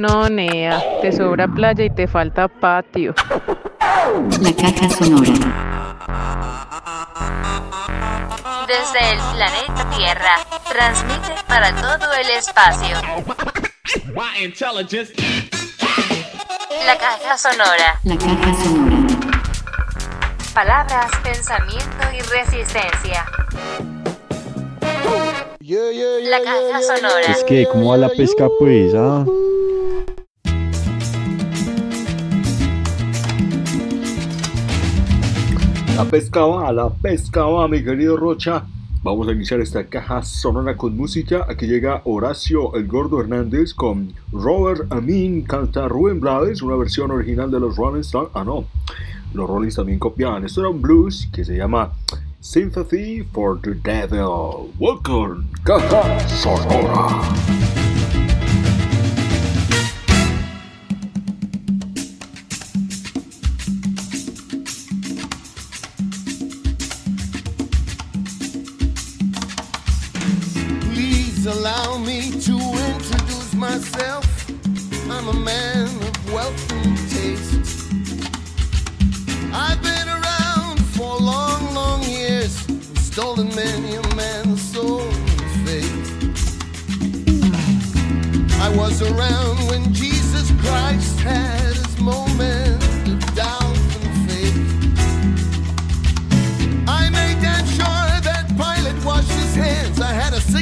No, Nea, te sobra playa y te falta patio. La caja sonora. Desde el planeta Tierra, transmite para todo el espacio. La caja sonora. La caja sonora. Palabras, pensamiento y resistencia. La caja sonora. Es que, ¿cómo va la pesca, pues? Ah? La pesca va, la pesca va, mi querido Rocha. Vamos a iniciar esta caja sonora con música. Aquí llega Horacio el Gordo Hernández con Robert Amin canta Rubén Blades, una versión original de los Rolling Stones. Ah, no, los Rolling también copiaban. Esto era un blues que se llama Sympathy for the Devil. Welcome, caja sonora. Please allow me to introduce myself. I'm a man of wealth and taste. I've been around for long, long years, stolen many a man's soul and faith. I was around when Jesus Christ had his moment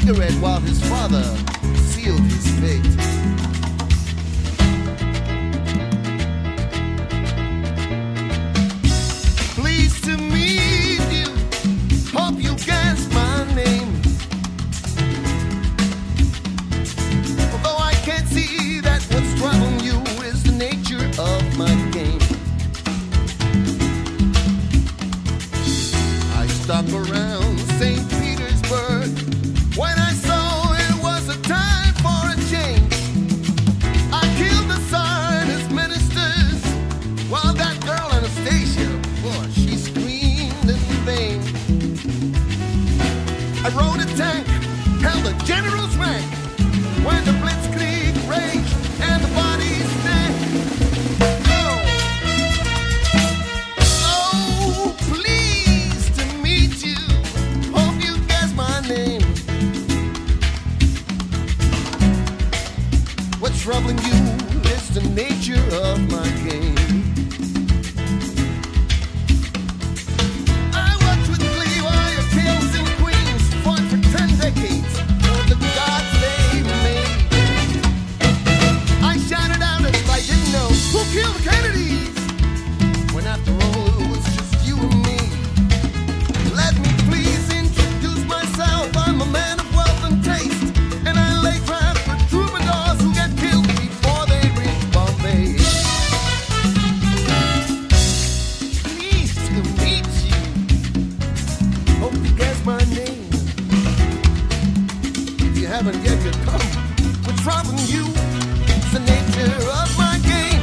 cigarette while his father sealed his fate. never get to come. What's wrong with you? It's the nature of my game.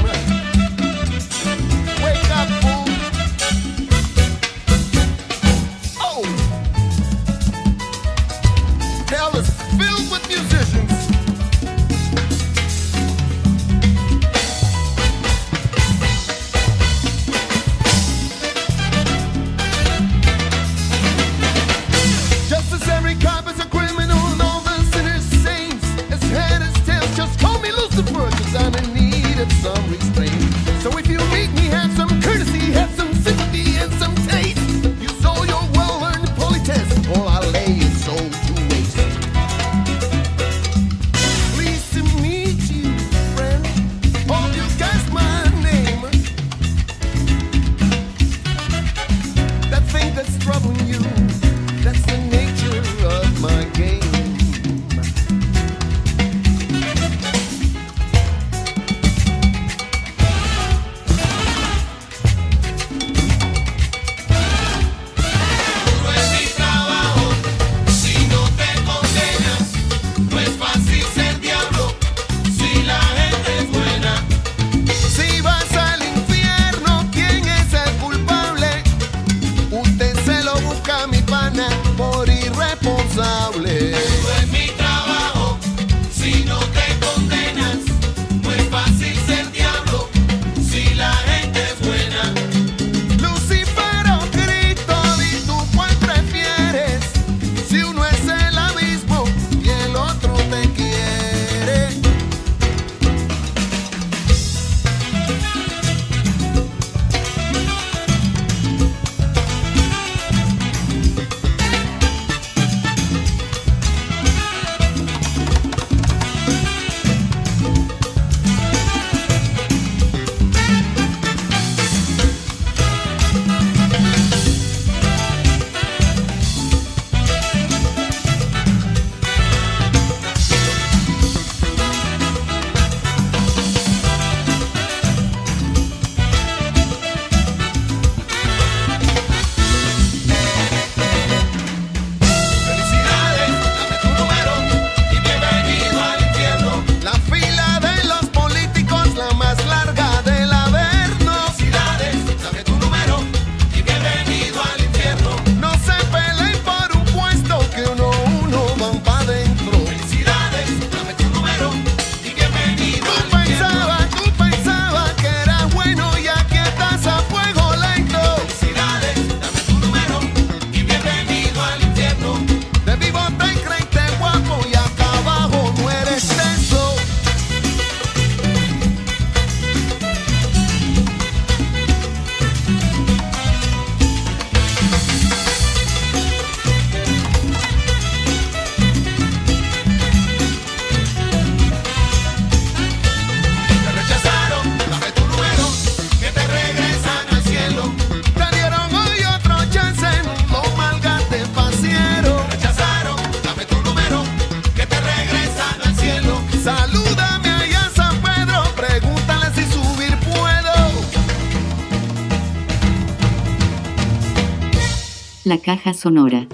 La caja sonora.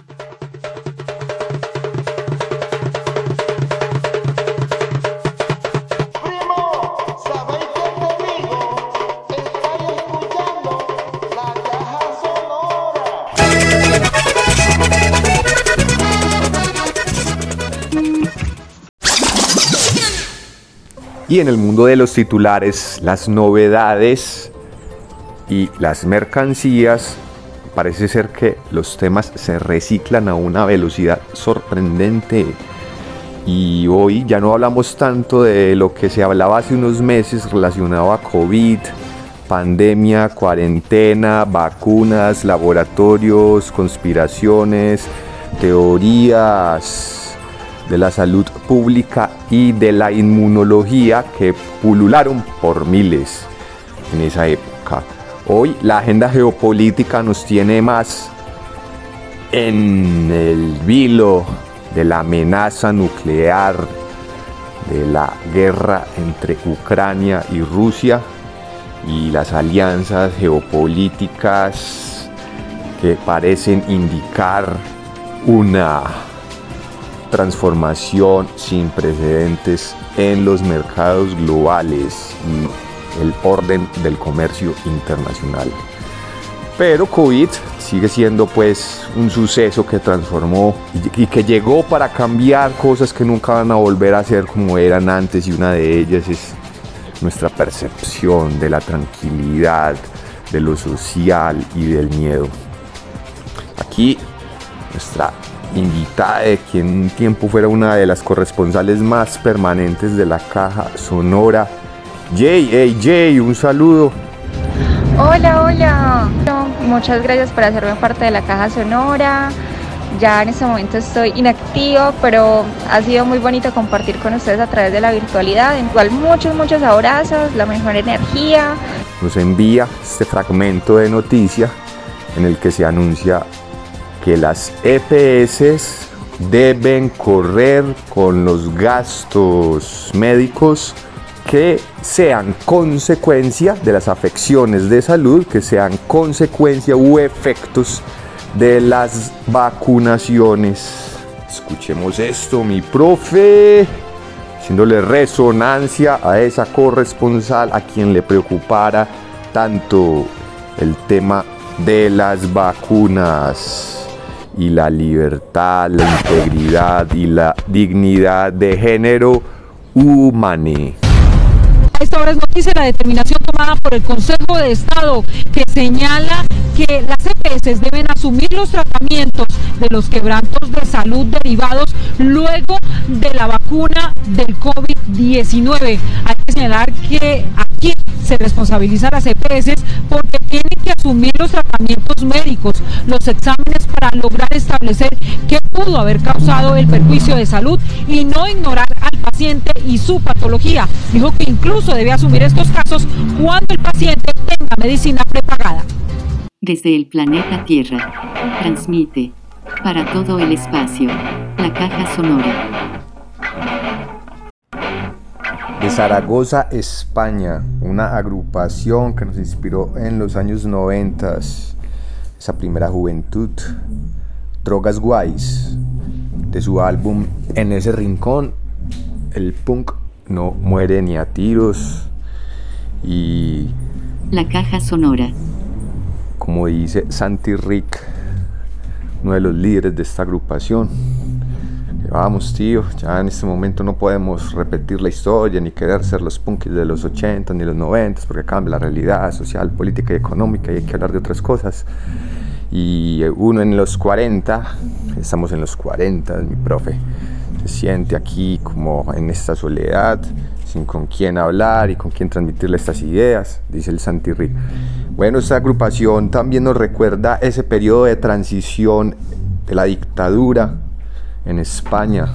Primo, sabéis que conmigo estáis escuchando la caja sonora. Y en el mundo de los titulares, las novedades y las mercancías, parece ser que los temas se reciclan a una velocidad sorprendente. Y hoy ya no hablamos tanto de lo que se hablaba hace unos meses relacionado a COVID, pandemia, cuarentena, vacunas, laboratorios, conspiraciones, teorías de la salud pública y de la inmunología que pulularon por miles en esa época. Hoy la agenda geopolítica nos tiene más en el vilo de la amenaza nuclear, de la guerra entre Ucrania y Rusia y las alianzas geopolíticas que parecen indicar una transformación sin precedentes en los mercados globales el orden del comercio internacional. Pero COVID sigue siendo pues un suceso que transformó y, que llegó para cambiar cosas que nunca van a volver a ser como eran antes y una de ellas es nuestra percepción de la tranquilidad, de lo social y del miedo. Aquí nuestra invitada de quien un tiempo fuera una de las corresponsales más permanentes de la caja sonora. Jay, hey Jay, un saludo. Hola, hola. Muchas gracias por hacerme parte de la caja sonora. Ya en este momento estoy inactivo, pero ha sido muy bonito compartir con ustedes a través de la virtualidad. Igual muchos, muchos abrazos, la mejor energía. Nos envía este fragmento de noticia en el que se anuncia que las EPS deben correr con los gastos médicos que sean consecuencia de las afecciones de salud, que sean consecuencia u efectos de las vacunaciones. Escuchemos esto, mi profe, haciéndole resonancia a esa corresponsal a quien le preocupara tanto el tema de las vacunas y la libertad, la integridad y la dignidad de género humano. Esta hora es noticia la determinación tomada por el Consejo de Estado que señala que las EPS deben asumir los tratamientos de los quebrantos de salud derivados luego de la vacuna del COVID-19. Hay que señalar que aquí se responsabiliza a las EPS porque tienen que asumir los tratamientos médicos, los exámenes para lograr establecer qué pudo haber causado el perjuicio de salud y no ignorar paciente y su patología. Dijo que incluso debe asumir estos casos cuando el paciente tenga medicina prepagada. Desde el planeta Tierra. Transmite. Para todo el espacio. La caja sonora. de Zaragoza, España, una agrupación que nos inspiró en los años 90, esa primera juventud, Drogas Guays, de su álbum En ese rincón, el punk no muere ni a tiros y La caja sonora. como dice Santi Rick, uno de los líderes de esta agrupación. Vamos, tío, ya en este momento no podemos repetir la historia ni querer ser los punkis de los 80 ni los 90 porque cambia la realidad social, política y económica y hay que hablar de otras cosas. Y uno en los 40, estamos en los 40, mi profe, se siente aquí como en esta soledad, sin con quién hablar y con quién transmitirle estas ideas, dice el Santi. Bueno, esta agrupación también nos recuerda ese periodo de transición de la dictadura en España,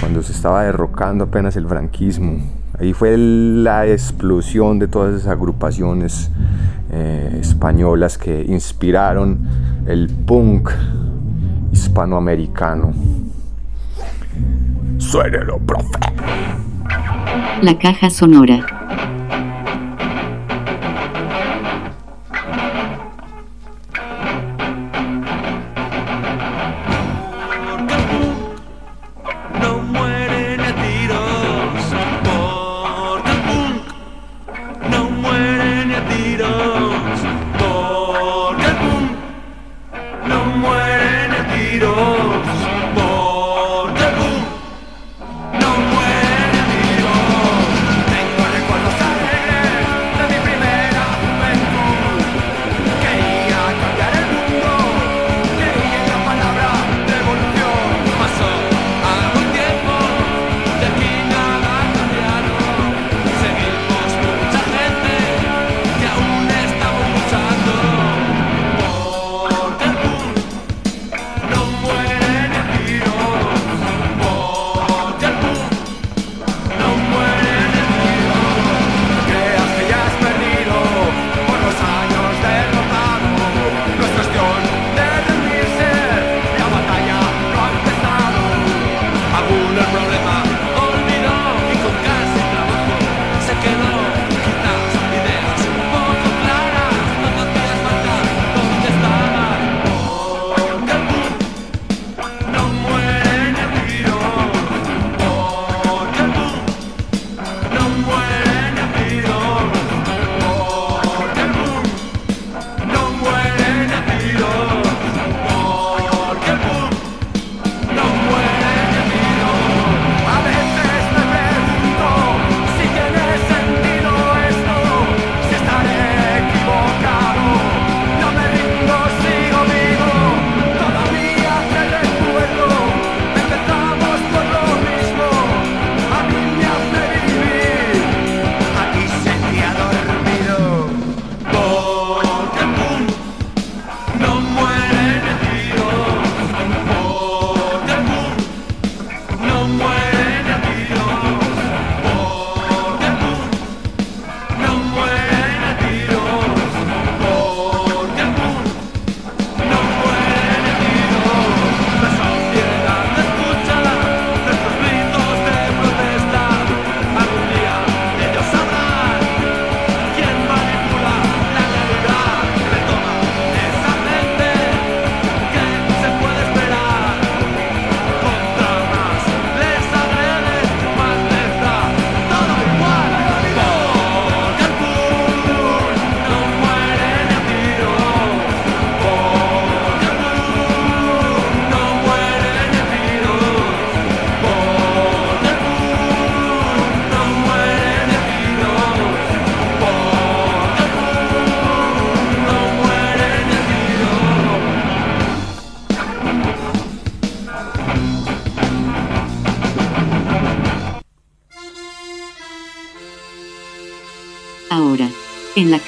cuando se estaba derrocando apenas el franquismo. Ahí fue la explosión de todas esas agrupaciones eh, españolas que inspiraron el punk hispanoamericano. Suénelo, profe. La caja sonora.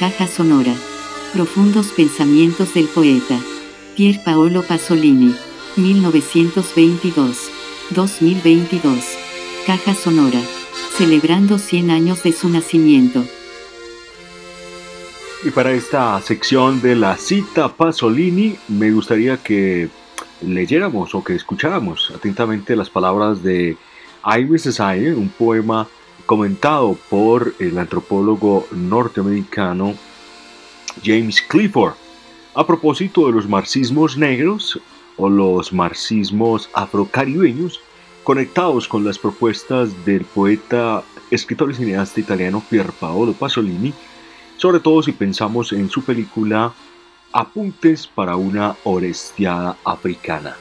Caja sonora, profundos pensamientos del poeta. Pier Paolo Pasolini, 1922-2022. Caja sonora, celebrando 100 años de su nacimiento. Y para esta sección de la cita Pasolini, me gustaría que leyéramos o que escucháramos atentamente las palabras de Amy Cesare, un poema comentado por el antropólogo norteamericano James Clifford a propósito de los marxismos negros o los marxismos afrocaribeños conectados con las propuestas del poeta, escritor y cineasta italiano Pier Paolo Pasolini, sobre todo si pensamos en su película Apuntes para una Orestiada Africana,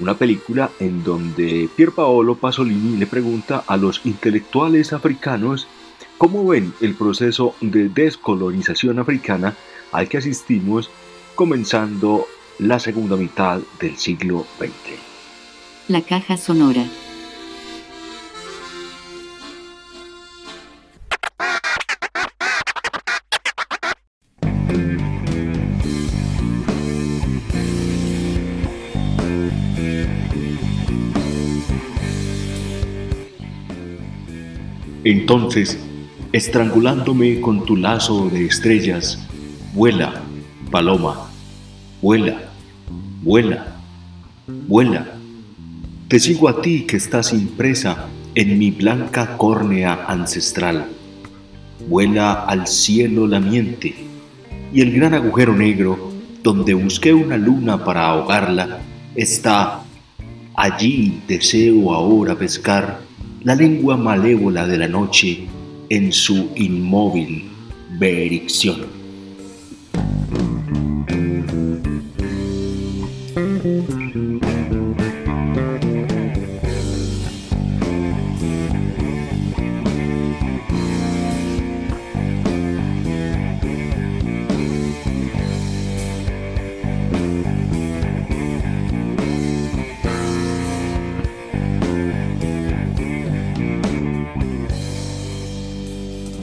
una película en donde Pier Paolo Pasolini le pregunta a los intelectuales africanos cómo ven el proceso de descolonización africana al que asistimos comenzando la segunda mitad del siglo XX. La caja sonora. Entonces, estrangulándome con tu lazo de estrellas, vuela, paloma, vuela, vuela, vuela. Te sigo a ti que estás impresa en mi blanca córnea ancestral. Vuela al cielo la miente y el gran agujero negro donde busqué una luna para ahogarla está allí deseo ahora pescar la lengua malévola de la noche en su inmóvil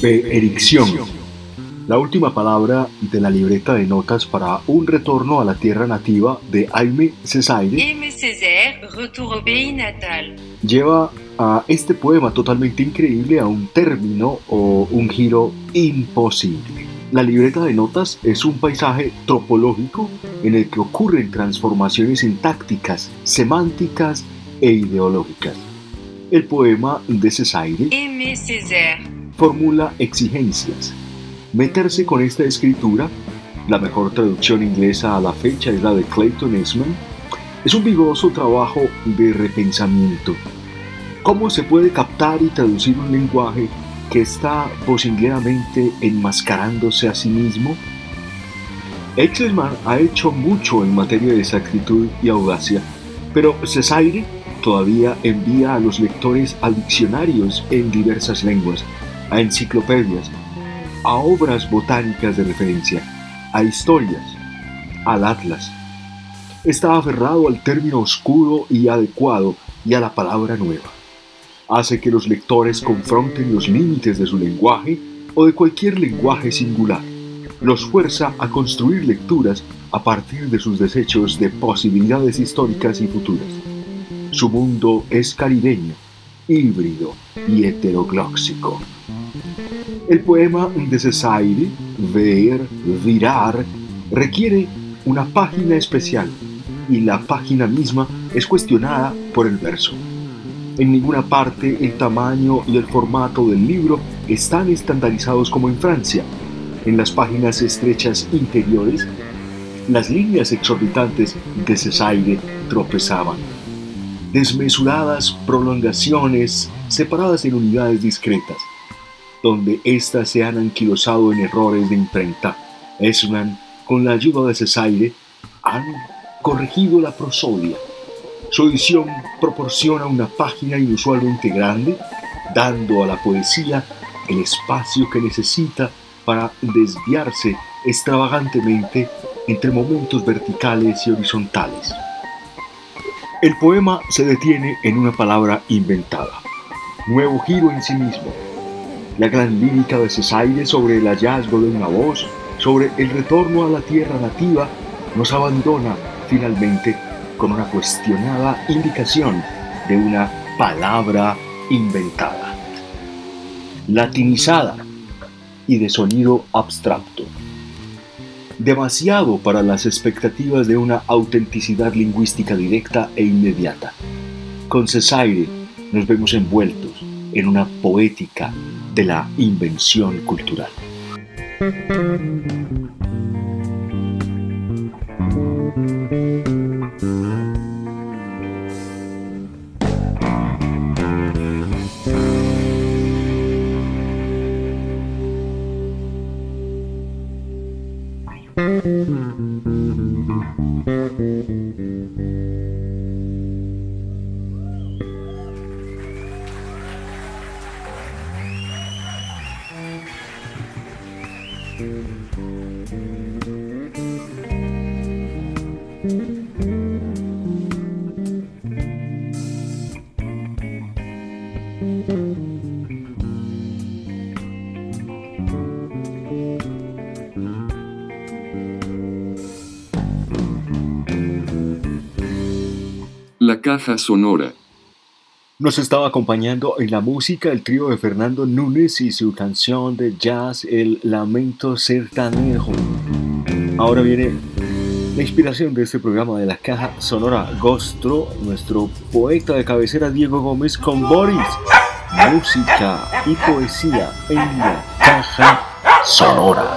veredicción. Ericción. La última palabra de la libreta de notas para un retorno a la tierra nativa de Aime Cesaire Aimé Césaire, retour au pays natal. lleva a este poema totalmente increíble a un término o un giro imposible. La libreta de notas es un paisaje topológico en el que ocurren transformaciones sintácticas, semánticas e ideológicas. El poema de Cesaire Aimé Césaire. Formula exigencias. Meterse con esta escritura, la mejor traducción inglesa a la fecha es la de Clayton Eastman, es un vigoroso trabajo de repensamiento. ¿Cómo se puede captar y traducir un lenguaje que está vocingueramente enmascarándose a sí mismo? Exelman ha hecho mucho en materia de exactitud y audacia, pero Cesaire todavía envía a los lectores a diccionarios en diversas lenguas, a enciclopedias, a obras botánicas de referencia, a historias, al atlas. Está aferrado al término oscuro y adecuado y a la palabra nueva. Hace que los lectores confronten los límites de su lenguaje o de cualquier lenguaje singular. Los fuerza a construir lecturas a partir de sus desechos de posibilidades históricas y futuras. Su mundo es caribeño, híbrido y heteroglóxico. El poema de Cesaire, ver, virar, requiere una página especial y la página misma es cuestionada por el verso. En ninguna parte el tamaño y el formato del libro están estandarizados como en Francia. En las páginas estrechas interiores, las líneas exorbitantes de Cesaire tropezaban. Desmesuradas prolongaciones separadas en unidades discretas, donde éstas se han anquilosado en errores de imprenta. Esman, con la ayuda de Cesaire, han corregido la prosodia. Su edición proporciona una página inusualmente grande, dando a la poesía el espacio que necesita para desviarse extravagantemente entre momentos verticales y horizontales. El poema se detiene en una palabra inventada, nuevo giro en sí mismo. la gran lírica de Cesaire sobre el hallazgo de una voz, sobre el retorno a la tierra nativa, nos abandona finalmente con una cuestionada indicación de una palabra inventada, latinizada y de sonido abstracto. Demasiado para las expectativas de una autenticidad lingüística directa e inmediata. Con Cesaire nos vemos envueltos en una poética de la invención cultural. Caja sonora. Nos estaba acompañando en la música el trío de Fernando Núñez y su canción de jazz El Lamento Sertanejo. Ahora viene la inspiración de este programa de la caja sonora Gostro, nuestro poeta de cabecera Diego Gómez con Boris. Música y poesía en la caja sonora.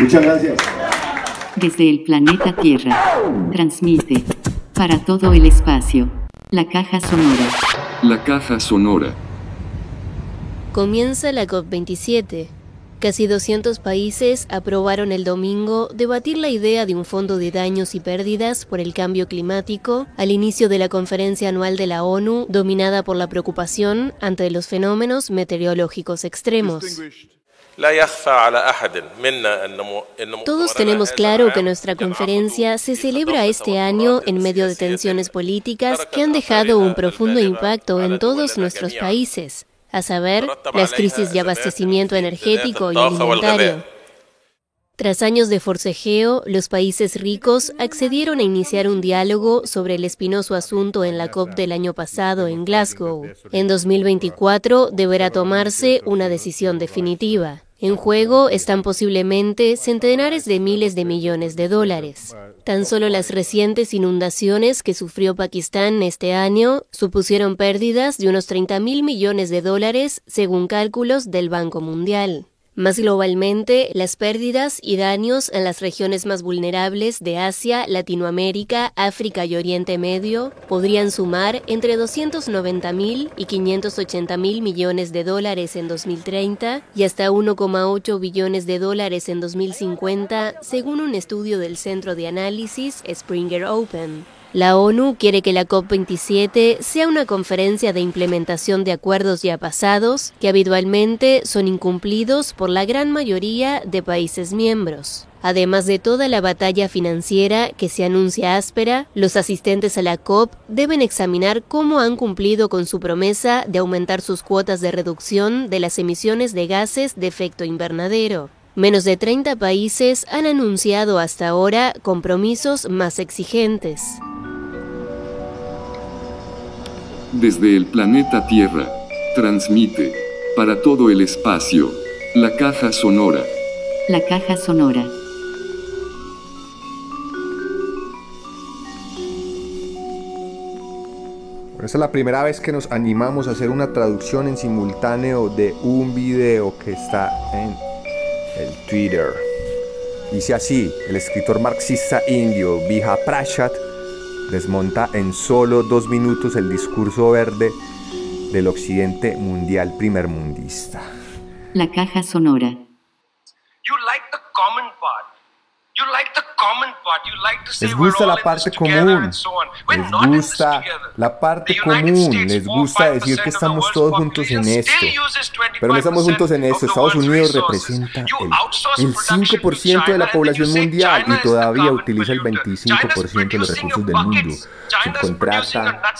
Muchas gracias. Desde el planeta Tierra. Transmite. Para todo el espacio. La caja sonora. La caja sonora. Comienza la COP27. Casi 200 países aprobaron el domingo debatir la idea de un fondo de daños y pérdidas por el cambio climático al inicio de la conferencia anual de la ONU dominada por la preocupación ante los fenómenos meteorológicos extremos. Todos tenemos claro que nuestra conferencia se celebra este año en medio de tensiones políticas que han dejado un profundo impacto en todos nuestros países, a saber, las crisis de abastecimiento energético y alimentario. Tras años de forcejeo, los países ricos accedieron a iniciar un diálogo sobre el espinoso asunto en la COP del año pasado en Glasgow. En 2024 deberá tomarse una decisión definitiva. En juego están posiblemente centenares de miles de millones de dólares. Tan solo las recientes inundaciones que sufrió Pakistán este año supusieron pérdidas de unos 30 mil millones de dólares según cálculos del Banco Mundial. Más globalmente, las pérdidas y daños en las regiones más vulnerables de Asia, Latinoamérica, África y Oriente Medio podrían sumar entre 290 mil y 580 mil millones de dólares en 2030 y hasta 1,8 billones de dólares en 2050, según un estudio del centro de análisis Springer Open. La ONU quiere que la COP27 sea una conferencia de implementación de acuerdos ya pasados que habitualmente son incumplidos por la gran mayoría de países miembros. Además de toda la batalla financiera que se anuncia áspera, los asistentes a la COP deben examinar cómo han cumplido con su promesa de aumentar sus cuotas de reducción de las emisiones de gases de efecto invernadero. Menos de 30 países han anunciado hasta ahora compromisos más exigentes. Desde el planeta Tierra. Transmite. Para todo el espacio. La caja sonora. La caja sonora. Bueno, esta es la primera vez que nos animamos a hacer una traducción en simultáneo de un video que está en el Twitter. Dice así, el escritor marxista indio Vija Prashat desmonta en solo dos minutos el discurso verde del occidente mundial primermundista. La caja sonora. You like the common part. You like the common Les gusta la parte común. Les gusta la parte común. Les 4 gusta 5% decir que estamos todos juntos en esto. Pero no estamos juntos en 25% esto. Estados Unidos representa el, el production to 5% de la población mundial y todavía utiliza el polluter. 25% de los recursos del mundo. China's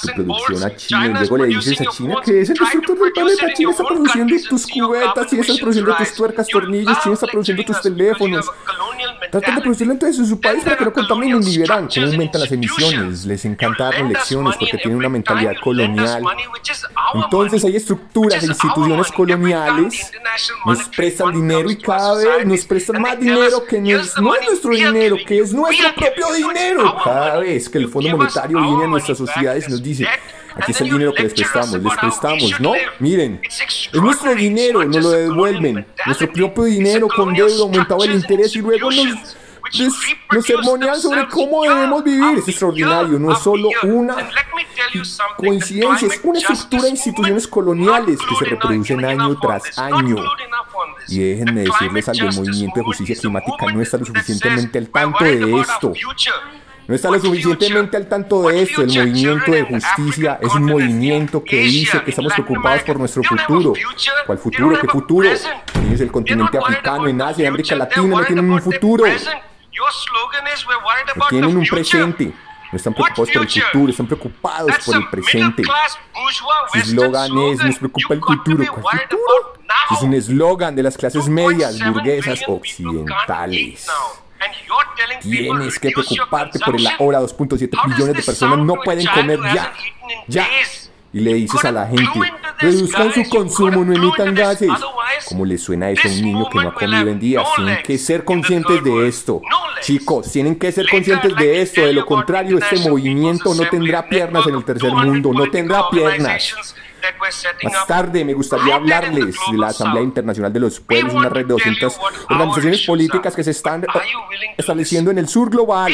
tu producción a China y luego le dices a China que es el destructor del planeta. in China está produciendo tus cubetas, China está produciendo tus tuercas, tornillos, China está produciendo tus teléfonos. Tratan de producirlo entonces en su país para que no contaminen ni verán cómo aumentan las emisiones. Les encanta darnos lend us lecciones money porque tienen una mentalidad colonial. Entonces hay estructuras e our instituciones coloniales, nos prestan dinero y cada vez nos prestan más dinero que no "Here's es, no es nuestro dinero, que es nuestro propio dinero. Cada vez que el Fondo Monetario viene a nuestras sociedades y nos dice, aquí está el dinero que les prestamos, les prestamos, ¿no? Miren, es nuestro dinero, nos lo devuelven, nuestro propio dinero con deuda aumentaba el interés y luego nos, nos sermonean sobre cómo debemos vivir. Es extraordinario, no es solo una coincidencia, es una estructura de instituciones coloniales que se reproducen año tras año. Y déjenme decirles algo, el movimiento de justicia climática no está lo suficientemente al "We're tanto de esto. future." No está lo suficientemente al tanto de esto. El movimiento de justicia es un movimiento que dice que estamos preocupados por nuestro futuro. ¿Cuál futuro? ¿Qué futuro? Tienes el continente africano, en Asia, en América Latina, no tienen un futuro. Present. Your slogan is, "We're worried No about the tienen un future." presente. No están preocupados por el futuro, están preocupados por el presente. Su eslogan es, nos preocupa el futuro. ¿Cuál futuro? Es un eslogan de las clases medias, 2.7 burguesas, occidentales. Tienes que "Reduce your preocuparte por el consumption"? ahora 2.7 How does billones de personas no pueden comer ya, ya. Y le dices a la gente, reduzcan su consumo, no emitan gases. ¿Cómo le suena eso a un niño que no ha comido en días? Tienen que ser conscientes de esto. Chicos, tienen que ser conscientes de to esto. De you lo contrario, este movimiento no tendrá piernas en el tercer 200 mundo, no tendrá piernas. we're setting Más tarde me gustaría hablarles de la Asamblea. Internacional de los Pueblos, una red de 200 what our organizaciones políticas que se están estableciendo en el sur global.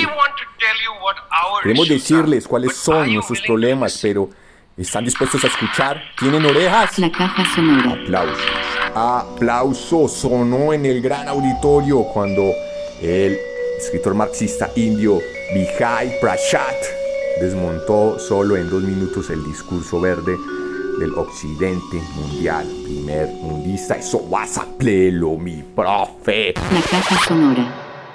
Queremos decirles cuáles son nuestros problemas, pero ¿están dispuestos a escuchar? ¿Tienen orejas? La caja sonora. Aplausos. Aplausos sonó en el gran auditorio cuando el escritor marxista indio Vijay Prashat desmontó solo en dos minutos el discurso verde del occidente mundial, primer mundista. Eso vas a plelo, mi profe. La caja sonora.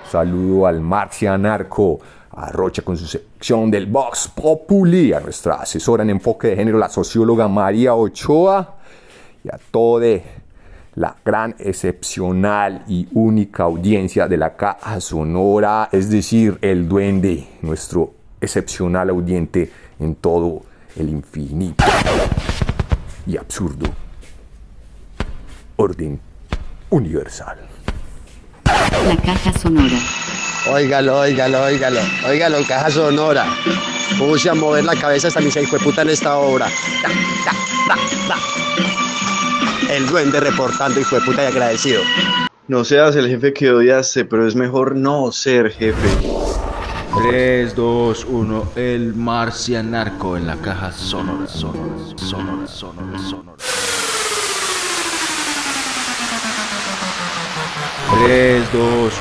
Saludo al marxianarco, a Rocha con su sección del Vox Populi, a nuestra asesora en enfoque de género, la socióloga María Ochoa, y a toda la gran, excepcional y única audiencia de la Caja Sonora, es decir, el duende, nuestro excepcional audiente en todo el infinito y absurdo orden universal. La caja sonora. Óigalo, óigalo, óigalo, óigalo, caja sonora. Puse a mover la cabeza hasta mi hijo de puta en esta obra. Da, da, da, da. El duende reportando, hijo de puta y agradecido. No seas el jefe que odiaste, pero es mejor no ser jefe. 3, 2, 1, el marcianarco en la caja sonora, sonora, sonora, sonora, sonora. 3, 2,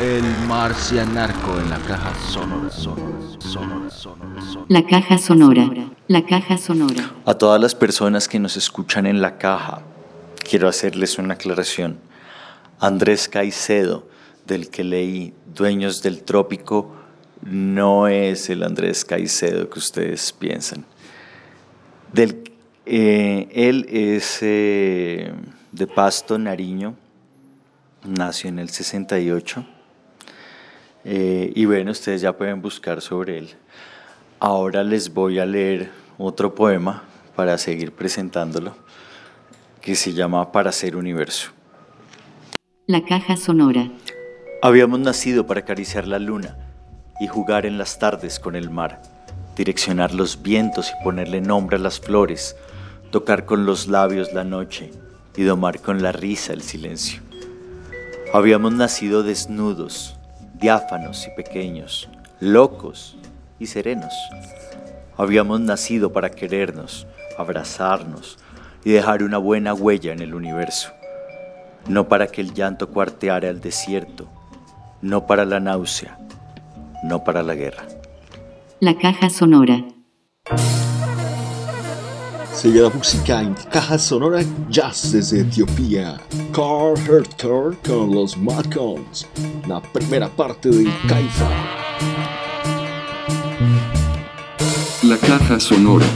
1, el marcianarco en la caja sonora, sonora, sonora, sonora, sonora. La caja sonora. La caja sonora. A todas las personas que nos escuchan en la caja, quiero hacerles una aclaración. Andrés Caicedo, del que leí Dueños del Trópico, no es el Andrés Caicedo que ustedes piensan. Del, eh, él es eh, de Pasto, Nariño, nació en el 68. Eh, y bueno, ustedes ya pueden buscar sobre él. Ahora les voy a leer otro poema para seguir presentándolo. Que se llama Para ser universo. La caja sonora. Habíamos nacido para acariciar la luna y jugar en las tardes con el mar, direccionar los vientos y ponerle nombre a las flores, tocar con los labios la noche y domar con la risa el silencio. Habíamos nacido desnudos, diáfanos y pequeños, locos y serenos. Habíamos nacido para querernos, abrazarnos y dejar una buena huella en el universo. No para que el llanto cuarteara el desierto, no para la náusea, no para la guerra. La caja sonora. Sigue la música en caja sonora jazz desde Etiopía. Carl Herter con los Malcolms. La primera parte de Caifa. La caja sonora.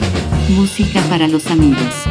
Música para los amigos.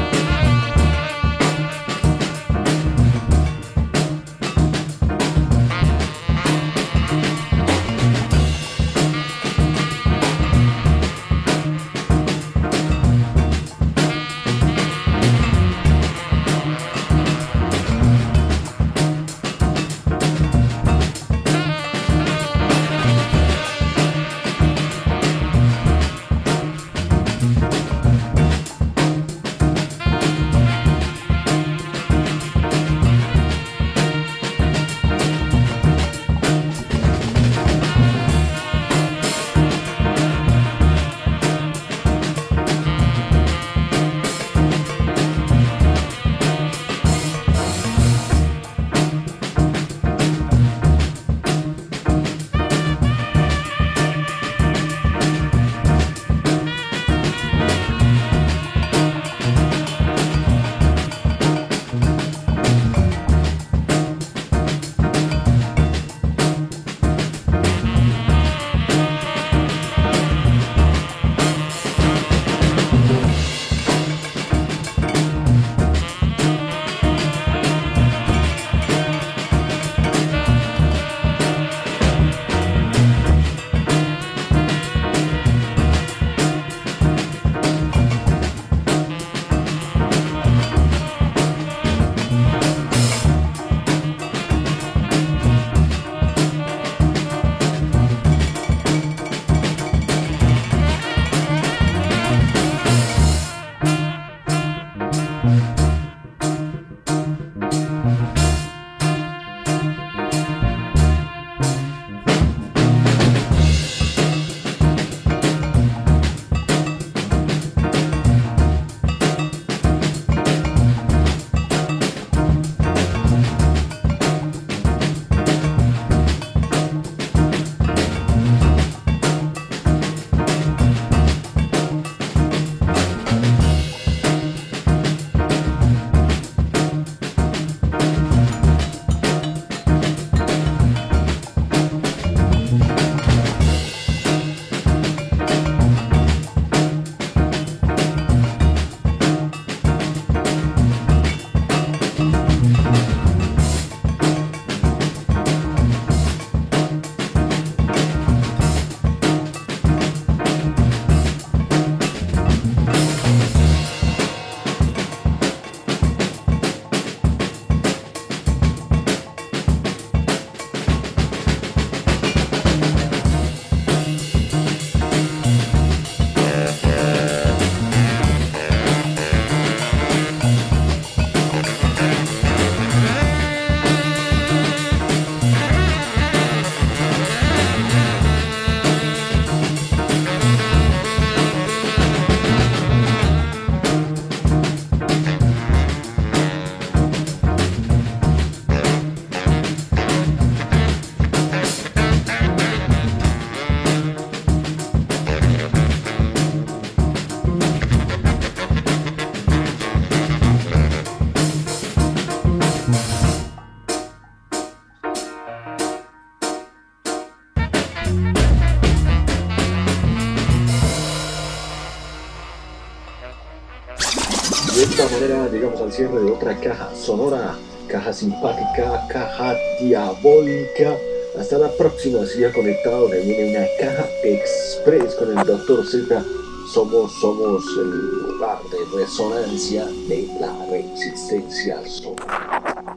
Cierre de otra caja sonora, caja simpática, caja diabólica. Hasta la próxima, siga conectado, le viene una caja express con el Dr. Z somos, somos el lugar de resonancia de la resistencia sonora.